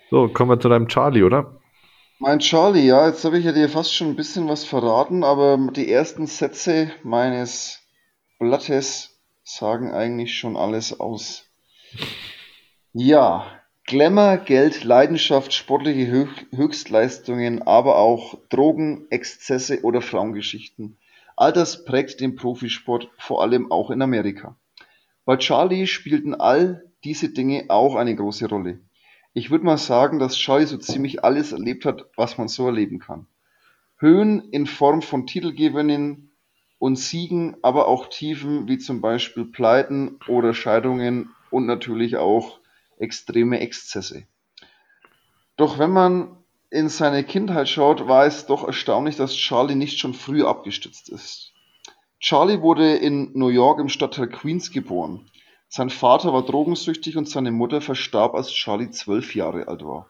So, kommen wir zu deinem Charlie, oder? Mein Charlie, ja, jetzt habe ich ja dir fast schon ein bisschen was verraten, aber die ersten Sätze meines Blattes sagen eigentlich schon alles aus. Ja, Glamour, Geld, Leidenschaft, sportliche Höchstleistungen, aber auch Drogen, Exzesse oder Frauengeschichten. All das prägt den Profisport, vor allem auch in Amerika. Bei Charlie spielten all diese Dinge auch eine große Rolle. Ich würde mal sagen, dass Charlie so ziemlich alles erlebt hat, was man so erleben kann. Höhen in Form von Titelgewinnen und Siegen, aber auch Tiefen wie zum Beispiel Pleiten oder Scheidungen und natürlich auch extreme Exzesse. Doch wenn man in seine Kindheit schaut, war es doch erstaunlich, dass Charlie nicht schon früh abgestützt ist. Charlie wurde in New York im Stadtteil Queens geboren. Sein Vater war drogensüchtig und seine Mutter verstarb, als Charlie zwölf Jahre alt war.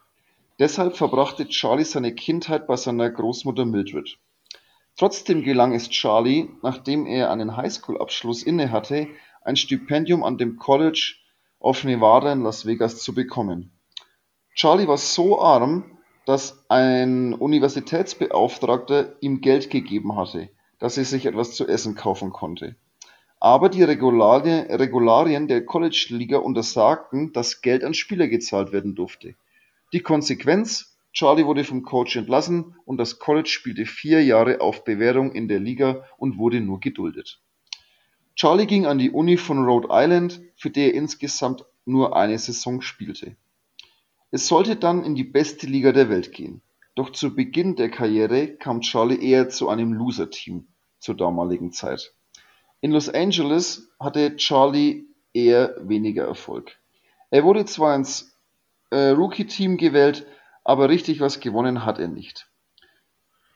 Deshalb verbrachte Charlie seine Kindheit bei seiner Großmutter Mildred. Trotzdem gelang es Charlie, nachdem er einen Highschool-Abschluss innehatte, ein Stipendium an dem College of Nevada in Las Vegas zu bekommen. Charlie war so arm, dass ein Universitätsbeauftragter ihm Geld gegeben hatte, dass er sich etwas zu essen kaufen konnte. Aber die Regularien der College-Liga untersagten, dass Geld an Spieler gezahlt werden durfte. Die Konsequenz? Charlie wurde vom Coach entlassen und das College spielte vier Jahre auf Bewährung in der Liga und wurde nur geduldet. Charlie ging an die Uni von Rhode Island, für die er insgesamt nur eine Saison spielte. Es sollte dann in die beste Liga der Welt gehen. Doch zu Beginn der Karriere kam Charlie eher zu einem Loser-Team zur damaligen Zeit. In Los Angeles hatte Charlie eher weniger Erfolg. Er wurde zwar ins äh, Rookie-Team gewählt, aber richtig was gewonnen hat er nicht.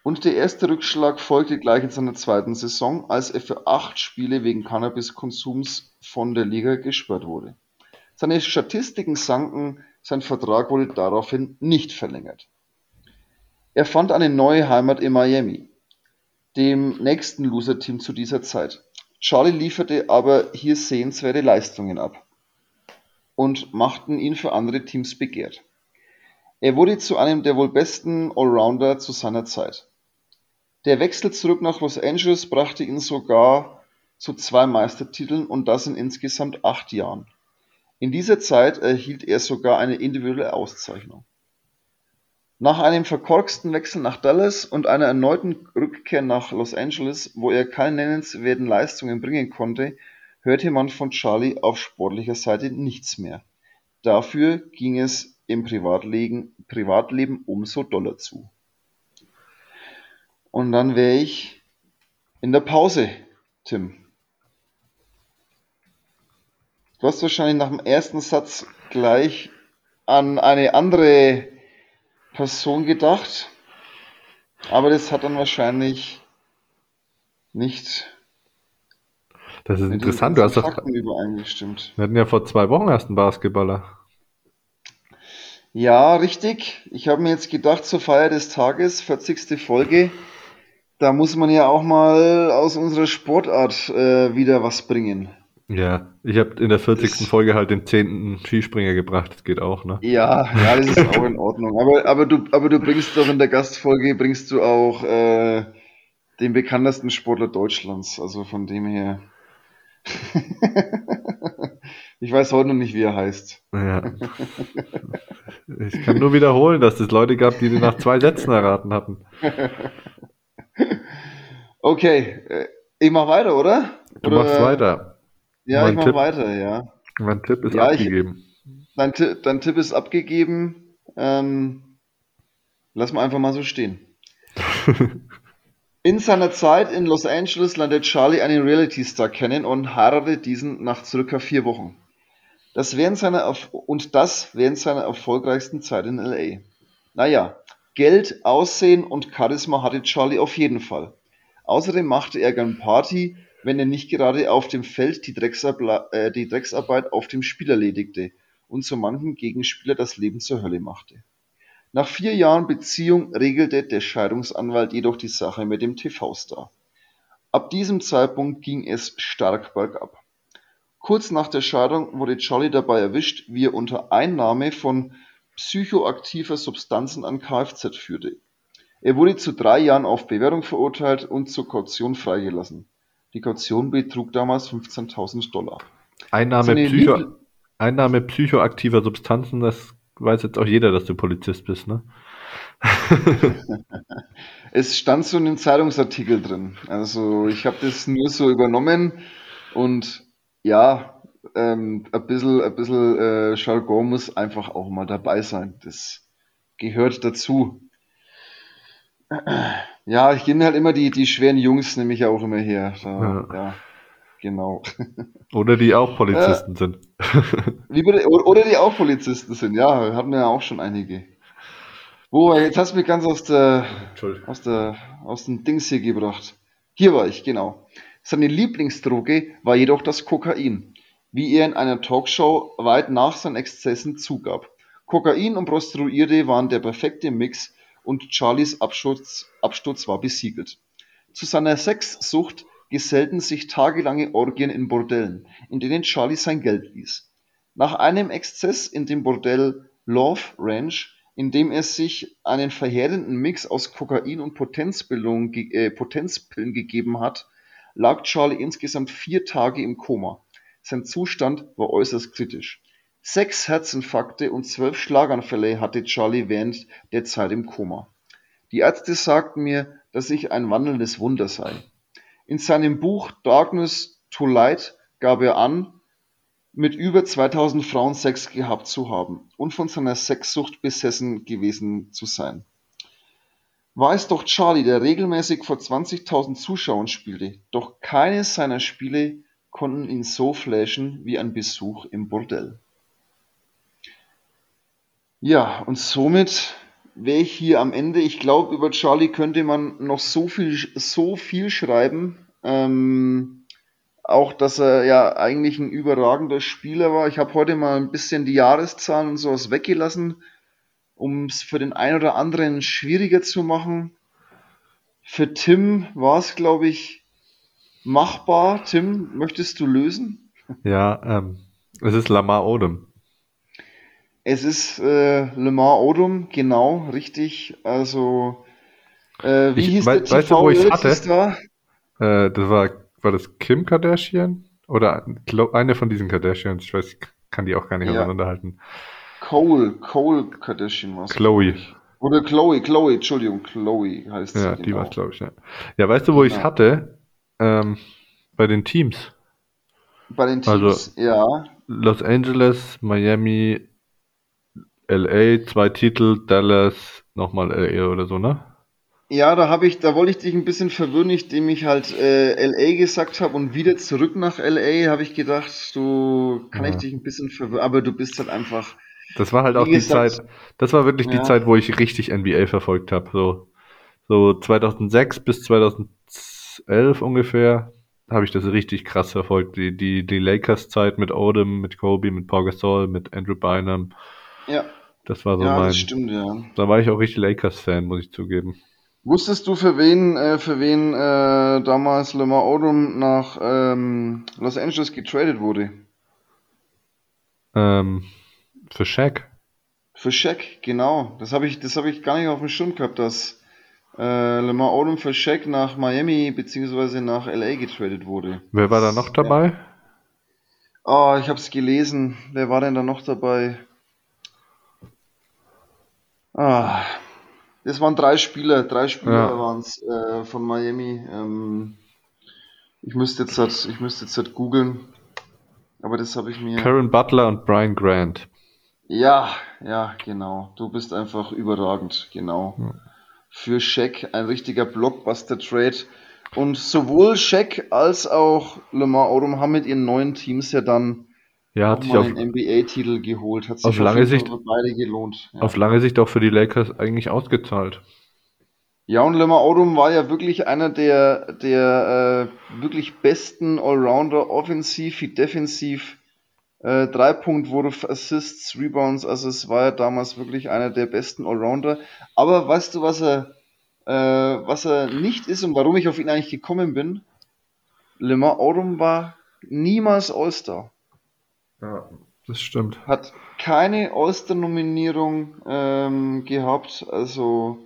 Und der erste Rückschlag folgte gleich in seiner zweiten Saison, als er für acht Spiele wegen Cannabiskonsums von der Liga gesperrt wurde. Seine Statistiken sanken, sein Vertrag wurde daraufhin nicht verlängert. Er fand eine neue Heimat in Miami, dem nächsten Loser-Team zu dieser Zeit. Charlie lieferte aber hier sehenswerte Leistungen ab und machten ihn für andere Teams begehrt. Er wurde zu einem der wohl besten Allrounder zu seiner Zeit. Der Wechsel zurück nach Los Angeles brachte ihn sogar zu zwei Meistertiteln und das in insgesamt acht Jahren. In dieser Zeit erhielt er sogar eine individuelle Auszeichnung. Nach einem verkorksten Wechsel nach Dallas und einer erneuten Rückkehr nach Los Angeles, wo er keine nennenswerten Leistungen bringen konnte, hörte man von Charlie auf sportlicher Seite nichts mehr. Dafür ging es im Privatleben, Privatleben umso doller zu. Und dann wäre ich in der Pause, Tim. Du hast wahrscheinlich nach dem ersten Satz gleich an eine andere Person gedacht, aber das hat dann wahrscheinlich nicht Das ist interessant. Du hast das. Wir hatten ja vor zwei Wochen erst einen Basketballer. Ja, richtig. Ich habe mir jetzt gedacht, zur Feier des Tages, 40. Folge, da muss man ja auch mal aus unserer Sportart äh, wieder was bringen. Ja, ich habe in der 40. Das, Folge halt den 10. Skispringer gebracht. Das geht auch, ne? ja, ja, das ist auch in Ordnung. Aber, aber du, aber du bringst doch in der Gastfolge, bringst du auch äh, den bekanntesten Sportler Deutschlands. Also von dem her. [LAUGHS] Ich weiß heute noch nicht, wie er heißt. Ja. Ich kann nur wiederholen, dass es Leute gab, die den nach zwei Sätzen erraten hatten. [LAUGHS] Okay, äh, ich mach weiter, oder? Du machst Oder weiter. Ja, ich Mein mach Tipp, weiter, ja. mein Tipp ist Ja, ich, abgegeben. dein, Ti- dein Tipp ist abgegeben. Ähm, lass mal einfach mal so stehen. [LAUGHS] In seiner Zeit in Los Angeles lernt Charlie einen Reality-Star kennen und heiratet diesen nach circa vier Wochen. Das während seiner und das während seiner erfolgreichsten Zeit in LA. Naja, Geld, Aussehen und Charisma hatte Charlie auf jeden Fall. Außerdem machte er gern Party, wenn er nicht gerade auf dem Feld die, äh, die Drecksarbeit auf dem Spiel erledigte und so manchen Gegenspieler das Leben zur Hölle machte. Nach vier Jahren Beziehung regelte der Scheidungsanwalt jedoch die Sache mit dem TV-Star. Ab diesem Zeitpunkt ging es stark bergab. Kurz nach der Scheidung wurde Charlie dabei erwischt, wie er unter Einnahme von psychoaktiver Substanzen ein Kfz führte. Er wurde zu drei Jahren auf Bewährung verurteilt und zur Kaution freigelassen. Die Kaution betrug damals 15.000 Dollar. Einnahme, Psycho, Einnahme psychoaktiver Substanzen, das weiß jetzt auch jeder, dass du Polizist bist, ne? [LAUGHS] Es stand so in dem Zeitungsartikel drin. Also ich habe das nur so übernommen und ja, ähm, ein bisschen, ein bisschen äh, Jargon muss einfach auch mal dabei sein. Das gehört dazu. Ja, ich nehme halt immer die, die schweren Jungs, nehme ich ja auch immer her. Da, Ja. ja, genau. Oder die auch Äh, Polizisten sind. wie bitte, oder die auch Polizisten sind, ja, hatten wir ja auch schon einige. Wo, jetzt hast du mich ganz aus der, aus der, aus dem Dings hier gebracht. Hier war ich, genau. Seine Lieblingsdroge war jedoch das Kokain, wie er in einer Talkshow weit nach seinen Exzessen zugab. Kokain und Prostituierte waren der perfekte Mix und Charlies Absturz, Absturz war besiegelt. Zu seiner Sexsucht gesellten sich tagelange Orgien in Bordellen, in denen Charlie sein Geld ließ. Nach einem Exzess in dem Bordell Love Ranch, in dem er sich einen verheerenden Mix aus Kokain und Potenzpillen, äh, Potenzpillen gegeben hat, lag Charlie insgesamt vier Tage im Koma. Sein Zustand war äußerst kritisch. Sechs Herzinfarkte und zwölf Schlaganfälle hatte Charlie während der Zeit im Koma. Die Ärzte sagten mir, dass ich ein wandelndes Wunder sei. In seinem Buch Darkness to Light gab er an, mit über 2000 Frauen Sex gehabt zu haben und von seiner Sexsucht besessen gewesen zu sein. War es doch Charlie, der regelmäßig vor 20.000 Zuschauern spielte, doch keines seiner Spiele konnten ihn so flashen wie ein Besuch im Bordell. Ja, und somit wäre ich hier am Ende. Ich glaube, über Charlie könnte man noch so viel, so viel schreiben. Ähm, auch, dass er ja eigentlich ein überragender Spieler war. Ich habe heute mal ein bisschen die Jahreszahlen und sowas weggelassen, um es für den einen oder anderen schwieriger zu machen. Für Tim war es, glaube ich, machbar. Tim, möchtest du lösen? Ja, ähm, es ist Lamar Odom. Es ist äh, Lamar Odom, genau, richtig. Also, äh, wie Ich, hieß der weißt du, wo ich es hatte? Äh, das war, war das Kim Kardashian? Oder eine von diesen Kardashians. Ich weiß, ich kann die auch gar nicht Ja, auseinanderhalten. Cole, Cole Kardashian war es, Chloe. Oder Chloe, Chloe, Entschuldigung, Chloe heißt sie, Ja, die war es, genau. glaube ich. Ja. ja, weißt du, wo ich es Genau. hatte? Ähm, bei den Teams. Bei den Also Teams, ja, Los Angeles, Miami, LA, zwei Titel, Dallas, nochmal LA oder so, ne? Ja, da habe ich, da wollte ich dich ein bisschen verwirren, indem ich halt äh, LA gesagt habe und wieder zurück nach LA, habe ich gedacht, du kann ich Ja. dich ein bisschen verwirren, aber du bist halt einfach, Das war halt auch die gesagt, Zeit, das war wirklich die ja, Zeit, wo ich richtig NBA verfolgt habe. So, so 2006 bis 2011 ungefähr habe ich das richtig krass verfolgt. Die, die, die Lakers-Zeit mit Odom, mit Kobe, mit Pau Gasol, mit Andrew Bynum. ja, Das war so ja, das mein, stimmt, ja. da war ich auch richtig Lakers-Fan, muss ich zugeben. Wusstest du, für wen, äh, für wen äh, damals Lamar Odom nach ähm, Los Angeles getradet wurde? Ähm, für Shaq. Für Shaq, genau. Das habe ich, das habe ich gar nicht auf dem Schirm gehabt, dass äh, Lamar Odom für Shaq nach Miami beziehungsweise nach LA getradet wurde. Wer war da noch Das, ja. dabei? Oh, ich habe es gelesen. Wer war denn da noch dabei? Ah, das waren drei Spieler. Drei Spieler Ja, waren es äh, von Miami. Ähm, ich müsste jetzt halt, ich müsste jetzt halt googeln, aber das habe ich mir. Karen Butler und Brian Grant. Ja, ja, genau. Du bist einfach überragend, genau. Ja. Für Shaq ein richtiger Blockbuster-Trade. Und sowohl Shaq als auch Lamar Odom haben mit ihren neuen Teams ja dann Ja, hat sich auf, NBA-Titel geholt. Hat auf sich auf lange Sicht, für beide gelohnt. auf Ja, lange Sicht auch für die Lakers eigentlich ausgezahlt. ja und Lamar Odom war ja wirklich einer der, der äh, wirklich besten Allrounder, offensiv wie defensiv. Äh, Dreipunktwurf, Assists, Rebounds, also es war ja damals wirklich einer der besten Allrounder. Aber weißt du, was er, äh, was er nicht ist und warum ich auf ihn eigentlich gekommen bin? Lamar Odom war niemals All-Star. Ja, das stimmt. Hat keine All-Star-Nominierung ähm, gehabt. Also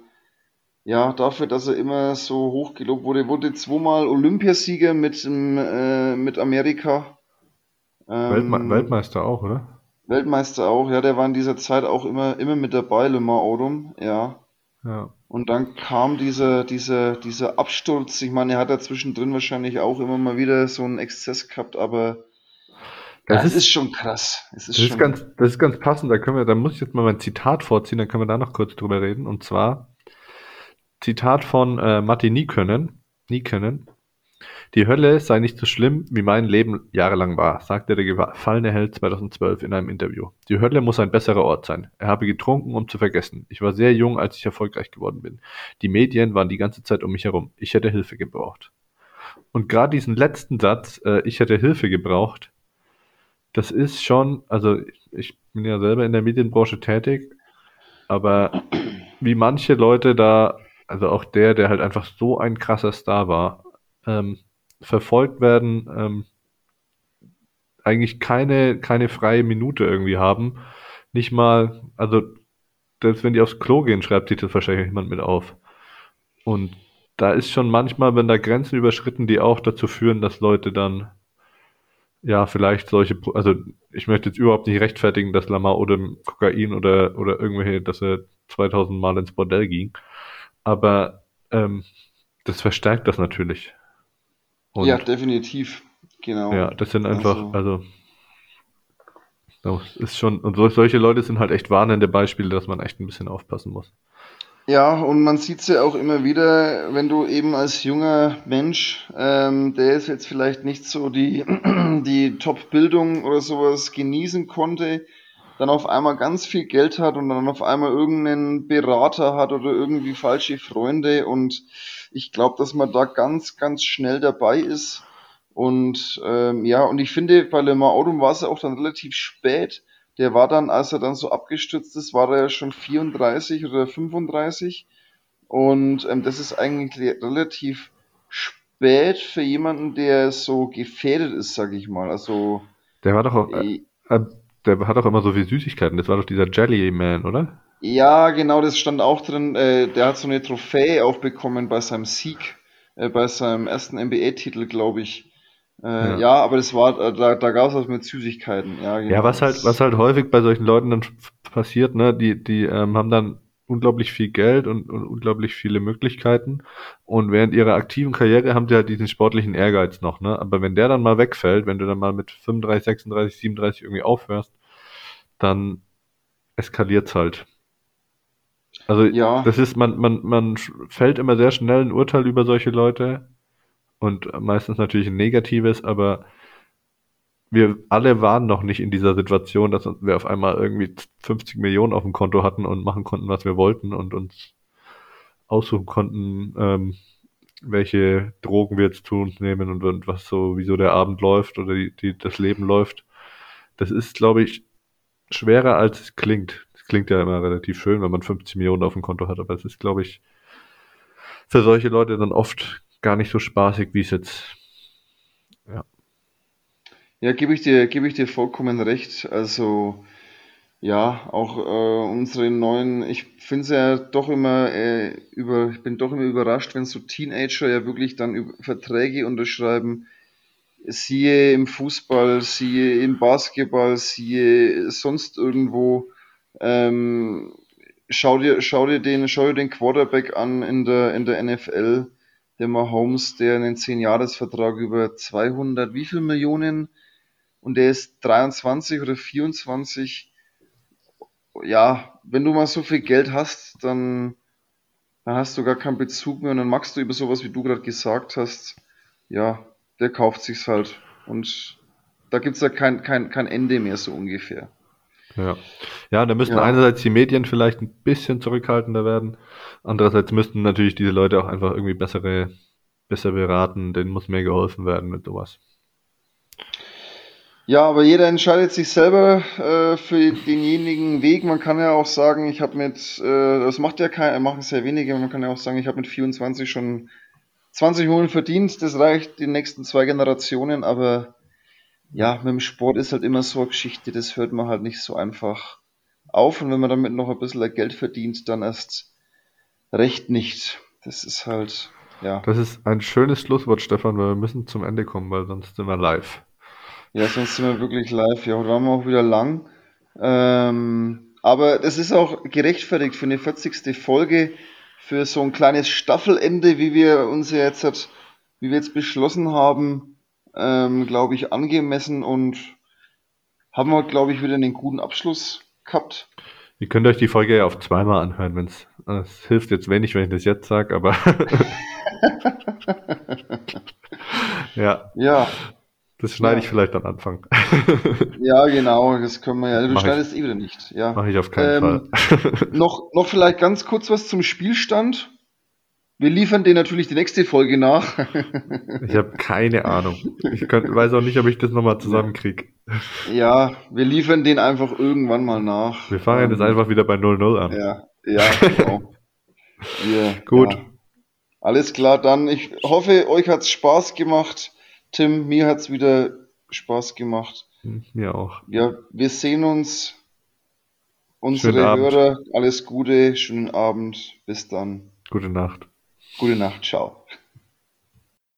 ja, dafür, dass er immer so hoch gelobt wurde, wurde zweimal Olympiasieger mit, dem, äh, mit Amerika. Weltme Ähm, Weltmeister auch, oder? Weltmeister auch, ja, der war in dieser Zeit auch immer, immer mit dabei, Lamar Odom, ja. Ja. Und dann kam dieser, dieser, dieser Absturz. Ich meine, er hat da zwischendrin wahrscheinlich auch immer mal wieder so einen Exzess gehabt, aber Das es ist ist, schon krass. Es ist das ist schon, ganz, das ist ganz passend. Da können wir, da muss ich jetzt mal mein Zitat vorziehen, dann können wir da noch kurz drüber reden. Und zwar Zitat von äh, Matti Niekönnen. Niekönnen. Die Hölle sei nicht so schlimm, wie mein Leben jahrelang war, sagte der gefallene Held 2012 in einem Interview. Die Hölle muss ein besserer Ort sein. Er habe getrunken, um zu vergessen. Ich war sehr jung, als ich erfolgreich geworden bin. Die Medien waren die ganze Zeit um mich herum. Ich hätte Hilfe gebraucht. Und gerade diesen letzten Satz, äh, ich hätte Hilfe gebraucht, das ist schon, also ich bin ja selber in der Medienbranche tätig, aber wie manche Leute da, also auch der, der halt einfach so ein krasser Star war, ähm, verfolgt werden, ähm, eigentlich keine, keine freie Minute irgendwie haben. Nicht mal, also selbst wenn die aufs Klo gehen, schreibt sich das wahrscheinlich jemand mit auf. Und da ist schon manchmal, wenn da Grenzen überschritten, die auch dazu führen, dass Leute dann ja, vielleicht solche, also ich möchte jetzt überhaupt nicht rechtfertigen, dass Lamar oder Kokain oder, oder irgendwelche, dass er 2000 Mal ins Bordell ging. Aber ähm, das verstärkt das natürlich. Und ja, definitiv. Genau. Ja, das sind einfach, also, also ist schon, und so, solche Leute sind halt echt warnende Beispiele, dass man echt ein bisschen aufpassen muss. Ja, und man sieht es ja auch immer wieder, wenn du eben als junger Mensch, ähm, der ist jetzt vielleicht nicht so die, [CLEARS THROAT] die Top-Bildung oder sowas genießen konnte, dann auf einmal ganz viel Geld hat und dann auf einmal irgendeinen Berater hat oder irgendwie falsche Freunde und ich glaube, dass man da ganz, ganz schnell dabei ist. Und ähm, ja, und ich finde, bei Le Mans Auto war es auch dann relativ spät, der war dann, als er dann so abgestürzt ist, war er ja schon 34 oder 35. Und ähm, das ist eigentlich relativ spät für jemanden, der so gefährdet ist, sag ich mal. Also. Der war doch auch, äh, äh, der hat doch immer so viel Süßigkeiten. Das war doch dieser Jelly Man, oder? Ja, genau, das stand auch drin. Äh, der hat so eine Trophäe aufbekommen bei seinem Sieg, äh, bei seinem ersten NBA-Titel, glaube ich. Äh, ja. ja. aber das war, äh, da, da gab es was mit Süßigkeiten. Ja, genau. ja, was halt, was halt häufig bei solchen Leuten dann passiert, ne, die, die ähm, haben dann unglaublich viel Geld und, und unglaublich viele Möglichkeiten. Und während ihrer aktiven Karriere haben sie halt diesen sportlichen Ehrgeiz noch, ne? Aber wenn der dann mal wegfällt, wenn du dann mal mit 35, 36, 37 irgendwie aufhörst, dann eskaliert's halt. Also ja. das ist, man, man, man fällt immer sehr schnell ein Urteil über solche Leute, und meistens natürlich ein negatives, aber wir alle waren noch nicht in dieser Situation, dass wir auf einmal irgendwie 50 Millionen auf dem Konto hatten und machen konnten, was wir wollten und uns aussuchen konnten, ähm, welche Drogen wir jetzt zu uns nehmen und, und was so, wieso der Abend läuft oder die, die, das Leben läuft. Das ist, glaube ich, schwerer als es klingt. Es klingt ja immer relativ schön, wenn man 50 Millionen auf dem Konto hat, aber es ist, glaube ich, für solche Leute dann oft gar nicht so spaßig, wie es jetzt. Ja. Ja, gebe ich dir, gebe ich dir vollkommen recht. Also, ja, auch äh, unsere neuen, ich finde es ja doch immer äh, über, ich bin doch immer überrascht, wenn so Teenager ja wirklich dann Verträge unterschreiben. Siehe im Fußball, siehe im Basketball, siehe sonst irgendwo. Ähm, schau dir, schau dir den, schau dir den Quarterback an in der, in der NFL der Mahomes, der einen 10-Jahres-Vertrag über 200, wie viel Millionen? Und der ist 23 oder 24. Ja, wenn du mal so viel Geld hast, dann, dann hast du gar keinen Bezug mehr und dann machst du über sowas, wie du gerade gesagt hast, ja, der kauft sich's halt. Und da gibt's ja kein, kein, kein Ende mehr so ungefähr. Ja. Ja, da müssten ja. einerseits die Medien vielleicht ein bisschen zurückhaltender werden. Andererseits müssten natürlich diese Leute auch einfach irgendwie bessere, besser beraten. Denen muss mehr geholfen werden mit sowas. Ja, aber jeder entscheidet sich selber äh, für denjenigen Weg. Man kann ja auch sagen, ich habe mit, äh, das macht ja kein, machen sehr wenige, man kann ja auch sagen, ich habe mit 24 schon 20 Millionen verdient. Das reicht die nächsten zwei Generationen, aber ja, mit dem Sport ist halt immer so eine Geschichte, das hört man halt nicht so einfach auf. Und wenn man damit noch ein bisschen Geld verdient, dann erst recht nicht. Das ist halt, ja. Das ist ein schönes Schlusswort, Stefan, weil wir müssen zum Ende kommen, weil sonst sind wir live. Ja, sonst sind wir wirklich live. Ja, heute waren wir auch wieder lang. Ähm, aber das ist auch gerechtfertigt für eine 40. Folge, für so ein kleines Staffelende, wie wir uns jetzt, wie wir jetzt beschlossen haben ähm, glaube ich, angemessen und haben wir, glaube ich, wieder einen guten Abschluss gehabt. Ihr könnt euch die Folge ja auf zweimal anhören, wenn es. Es hilft jetzt wenig, wenn ich das jetzt sage, aber. [LAUGHS] ja. Ja. Das schneide ja. ich vielleicht am Anfang. ja, genau, das können wir ja. Du Mach schneidest ich, eh wieder nicht. Ja. Mache ich auf keinen ähm, Fall. [LAUGHS] noch, noch vielleicht ganz kurz was zum Spielstand. Wir liefern dir natürlich die nächste Folge nach. ich habe keine Ahnung. Ich könnt, weiß auch nicht, ob ich das nochmal zusammenkriege. Ja, wir liefern den einfach irgendwann mal nach. Wir fangen jetzt einfach wieder bei 0-0 an. Ja, ja, genau. wir, Gut. Ja. Alles klar, dann ich hoffe, euch hat's Spaß gemacht. Tim, mir hat's wieder Spaß gemacht. Mir auch. Ja, wir sehen uns. Unsere Hörer, alles Gute, schönen Abend. Bis dann. Gute Nacht. Gute Nacht, ciao.